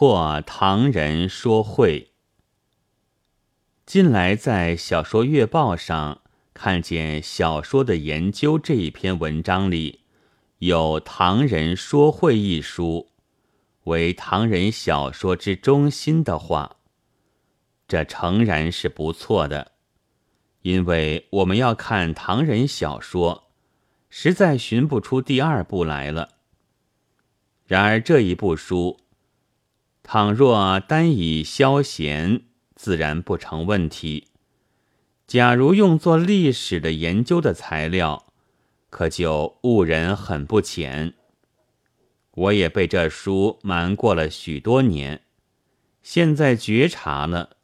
破唐人说会。近来在小说月报上看见《小说的研究》这一篇文章里，有《唐人说会》一书，为唐人小说之中心的话，这诚然是不错的，因为我们要看唐人小说，实在寻不出第二部来了。然而这一部书，倘若单以消闲，自然不成问题。假如用作历史的研究的材料，可就误人很不浅。我也被这书瞒过了许多年，现在觉察了，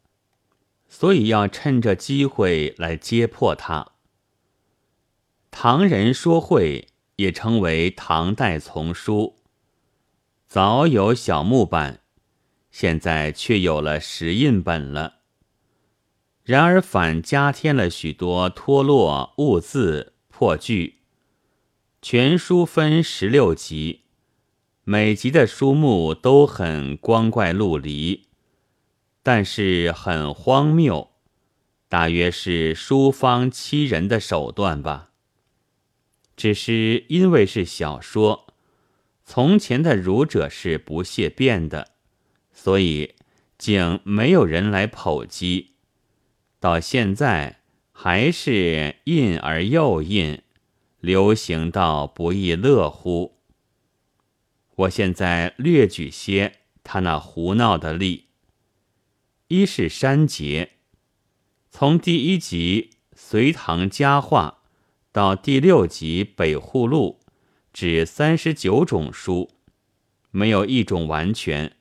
所以要趁着机会来揭破它。唐人说会也称为唐代丛书，早有小木板。现在却有了石印本了，然而反加添了许多脱落、误字、破句。全书分十六集，每集的书目都很光怪陆离，但是很荒谬，大约是书方欺人的手段吧。只是因为是小说，从前的儒者是不屑变的。所以，竟没有人来剖析，到现在还是印而又印，流行到不亦乐乎。我现在略举些他那胡闹的例：一是删节，从第一集《隋唐佳话》到第六集《北户录》，只三十九种书，没有一种完全。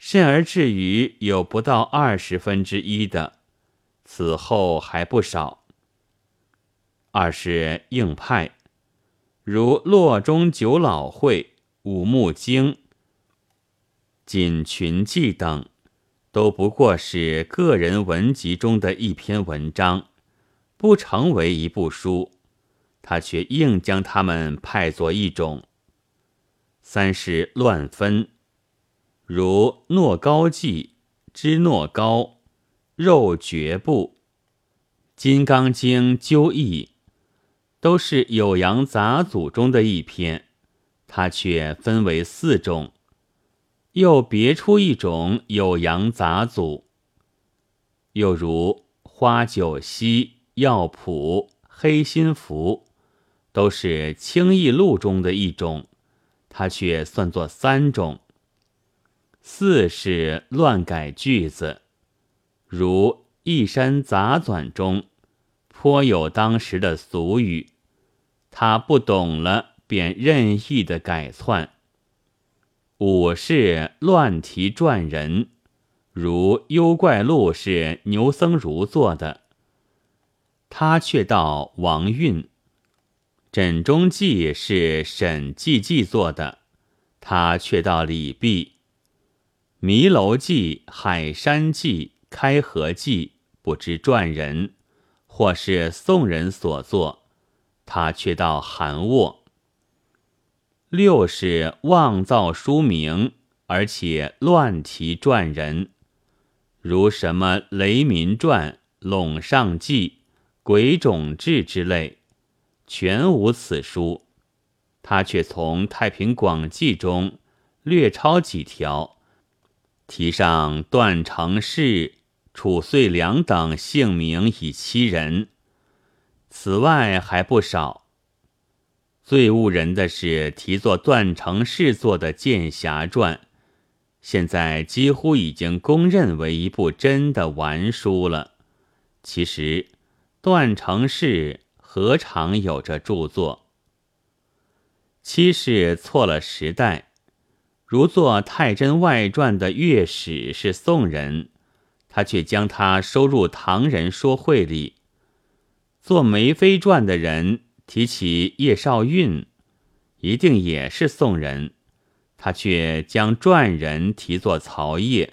甚而至于有不到二十分之一的，此后还不少。二是硬派，如《洛中九老会》《五木经》《锦群记》等，都不过是个人文集中的一篇文章，不成为一部书，他却硬将它们派作一种。三是乱分。如《诺高记》之诺高，肉绝部，《金刚经》究义，都是酉阳杂组中的一篇，它却分为四种，又别出一种酉阳杂组。又如《花九溪》《药谱》《黑心符》，都是清异录中的一种，它却算作三种。四是乱改句子，如《一山杂纂》中颇有当时的俗语，他不懂了便任意的改窜。五是乱题传人，如《幽怪录》是牛僧孺做的，他却道王运；《枕中记》是沈寂寂做的，他却道李泌。《迷楼记》《海山记》《开河记》不知传人，或是宋人所作，他却道韩沃。六是妄造书名，而且乱题传人，如什么《雷民传》《陇上记》《鬼冢志》之类，全无此书，他却从《太平广记》中略抄几条。题上段成式、褚遂良等姓名以欺人，此外还不少。最误人的是题作段成式做的《剑侠传》，现在几乎已经公认为一部真的完书了。其实段成式何尝有这著作？七是错了时代。如作《太真外传》的乐史是宋人，他却将他收入唐人说会里；做《梅妃传》的人提起叶绍韫，一定也是宋人，他却将传人提作曹烨。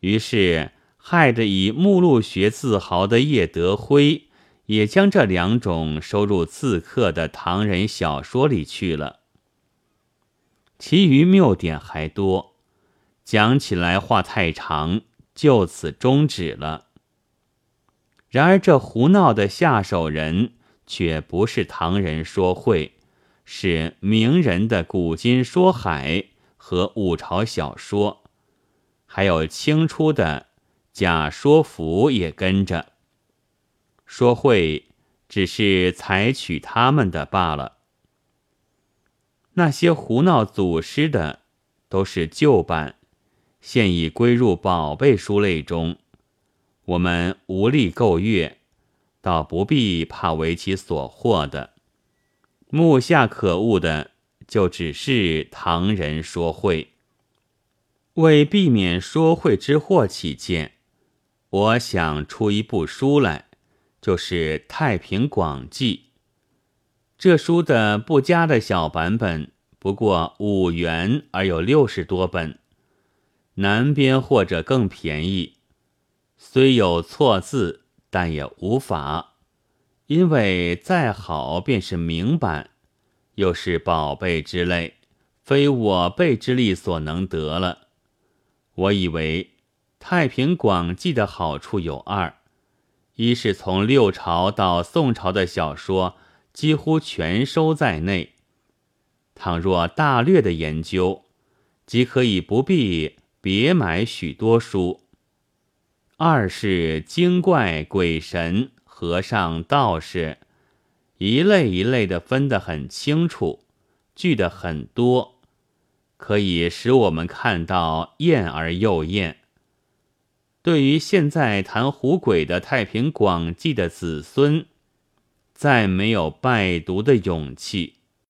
于是害得以目录学自豪的叶德辉，也将这两种收入刺客的唐人小说里去了。其余谬点还多，讲起来话太长，就此终止了。然而这胡闹的下手人却不是唐人说会，是名人的古今说海和五朝小说，还有清初的假说服也跟着说会，只是采取他们的罢了。那些胡闹祖师的，都是旧版。现已归入宝贝书类中，我们无力购阅，倒不必怕为其所惑的。目下可恶的，就只是唐人说会。为避免说会之祸起见，我想出一部书来，就是《太平广记》。这书的不佳的小版本，不过五元，而有六十多本。南边或者更便宜，虽有错字，但也无法，因为再好便是明版，又是宝贝之类，非我辈之力所能得了。我以为《太平广记》的好处有二：一是从六朝到宋朝的小说几乎全收在内，倘若大略的研究，即可以不必。别买许多书。二是精怪鬼神、和尚道士，一类一类的分得很清楚，聚得很多，可以使我们看到厌而又厌。对于现在谈胡鬼的《太平广记》的子孙，再没有拜读的勇气。